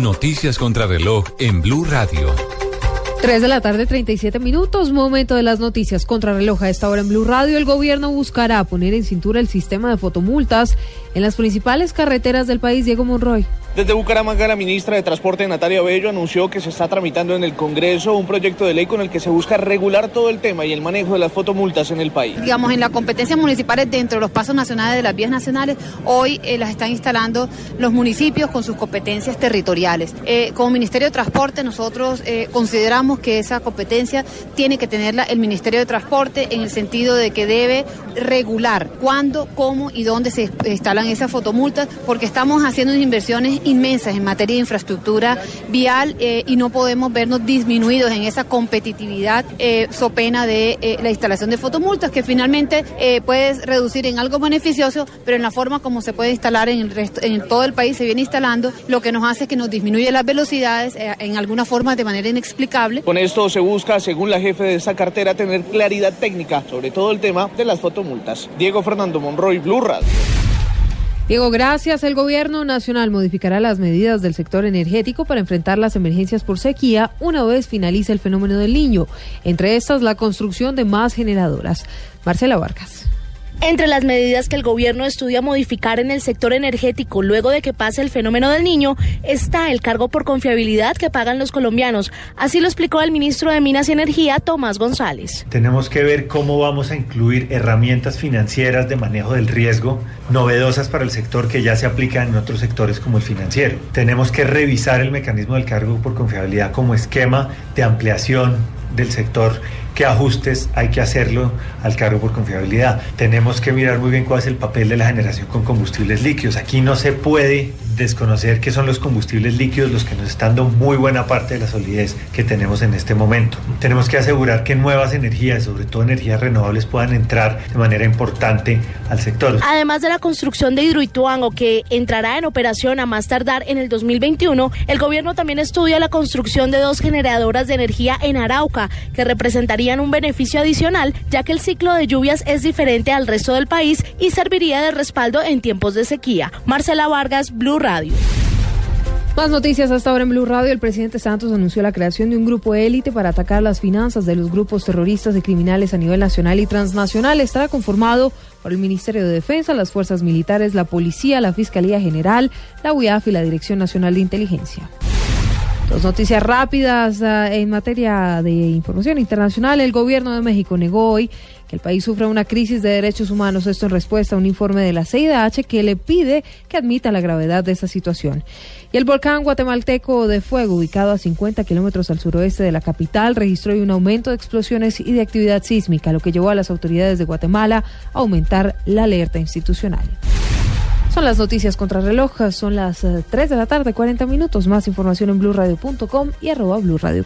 Noticias contra reloj en Blue Radio. 3 de la tarde, 37 minutos, momento de las noticias contra reloj a esta hora en Blue Radio. El gobierno buscará poner en cintura el sistema de fotomultas en las principales carreteras del país. Diego Monroy. Desde Bucaramanga, la ministra de Transporte, Natalia Bello, anunció que se está tramitando en el Congreso un proyecto de ley con el que se busca regular todo el tema y el manejo de las fotomultas en el país. Digamos, en las competencias municipales dentro de los pasos nacionales de las vías nacionales, hoy eh, las están instalando los municipios con sus competencias territoriales. Eh, como Ministerio de Transporte, nosotros eh, consideramos que esa competencia tiene que tenerla el Ministerio de Transporte en el sentido de que debe regular cuándo, cómo y dónde se instalan esas fotomultas, porque estamos haciendo inversiones inmensas en materia de infraestructura vial eh, y no podemos vernos disminuidos en esa competitividad eh, so pena de eh, la instalación de fotomultas que finalmente eh, puedes reducir en algo beneficioso, pero en la forma como se puede instalar en, el resto, en todo el país se viene instalando, lo que nos hace es que nos disminuye las velocidades en alguna forma de manera inexplicable. Con esto se busca, según la jefe de esa cartera, tener claridad técnica sobre todo el tema de las fotomultas. Diego Fernando Monroy, Blue Radio. Diego, gracias. El gobierno nacional modificará las medidas del sector energético para enfrentar las emergencias por sequía una vez finalice el fenómeno del niño. Entre estas, la construcción de más generadoras. Marcela Vargas. Entre las medidas que el gobierno estudia modificar en el sector energético luego de que pase el fenómeno del niño está el cargo por confiabilidad que pagan los colombianos. Así lo explicó el ministro de Minas y Energía, Tomás González. Tenemos que ver cómo vamos a incluir herramientas financieras de manejo del riesgo novedosas para el sector que ya se aplican en otros sectores como el financiero. Tenemos que revisar el mecanismo del cargo por confiabilidad como esquema de ampliación del sector qué ajustes hay que hacerlo al cargo por confiabilidad. Tenemos que mirar muy bien cuál es el papel de la generación con combustibles líquidos. Aquí no se puede desconocer que son los combustibles líquidos los que nos están dando muy buena parte de la solidez que tenemos en este momento. Tenemos que asegurar que nuevas energías, sobre todo energías renovables, puedan entrar de manera importante al sector. Además de la construcción de Hidroituango, que entrará en operación a más tardar en el 2021, el gobierno también estudia la construcción de dos generadoras de energía en Arauca, que representarían un beneficio adicional, ya que el ciclo de lluvias es diferente al resto del país y serviría de respaldo en tiempos de sequía. Marcela Vargas, Blue Radio. Más noticias hasta ahora en Blue Radio. El presidente Santos anunció la creación de un grupo élite para atacar las finanzas de los grupos terroristas y criminales a nivel nacional y transnacional. Estará conformado por el Ministerio de Defensa, las fuerzas militares, la policía, la Fiscalía General, la UIAF y la Dirección Nacional de Inteligencia. Dos noticias rápidas uh, en materia de información internacional. El gobierno de México negó hoy que el país sufra una crisis de derechos humanos, esto en respuesta a un informe de la CIDH que le pide que admita la gravedad de esta situación. Y el volcán guatemalteco de fuego, ubicado a 50 kilómetros al suroeste de la capital, registró un aumento de explosiones y de actividad sísmica, lo que llevó a las autoridades de Guatemala a aumentar la alerta institucional. Son las noticias contra reloj, son las uh, 3 de la tarde, 40 minutos. Más información en blurradio.com y arroba blurradio.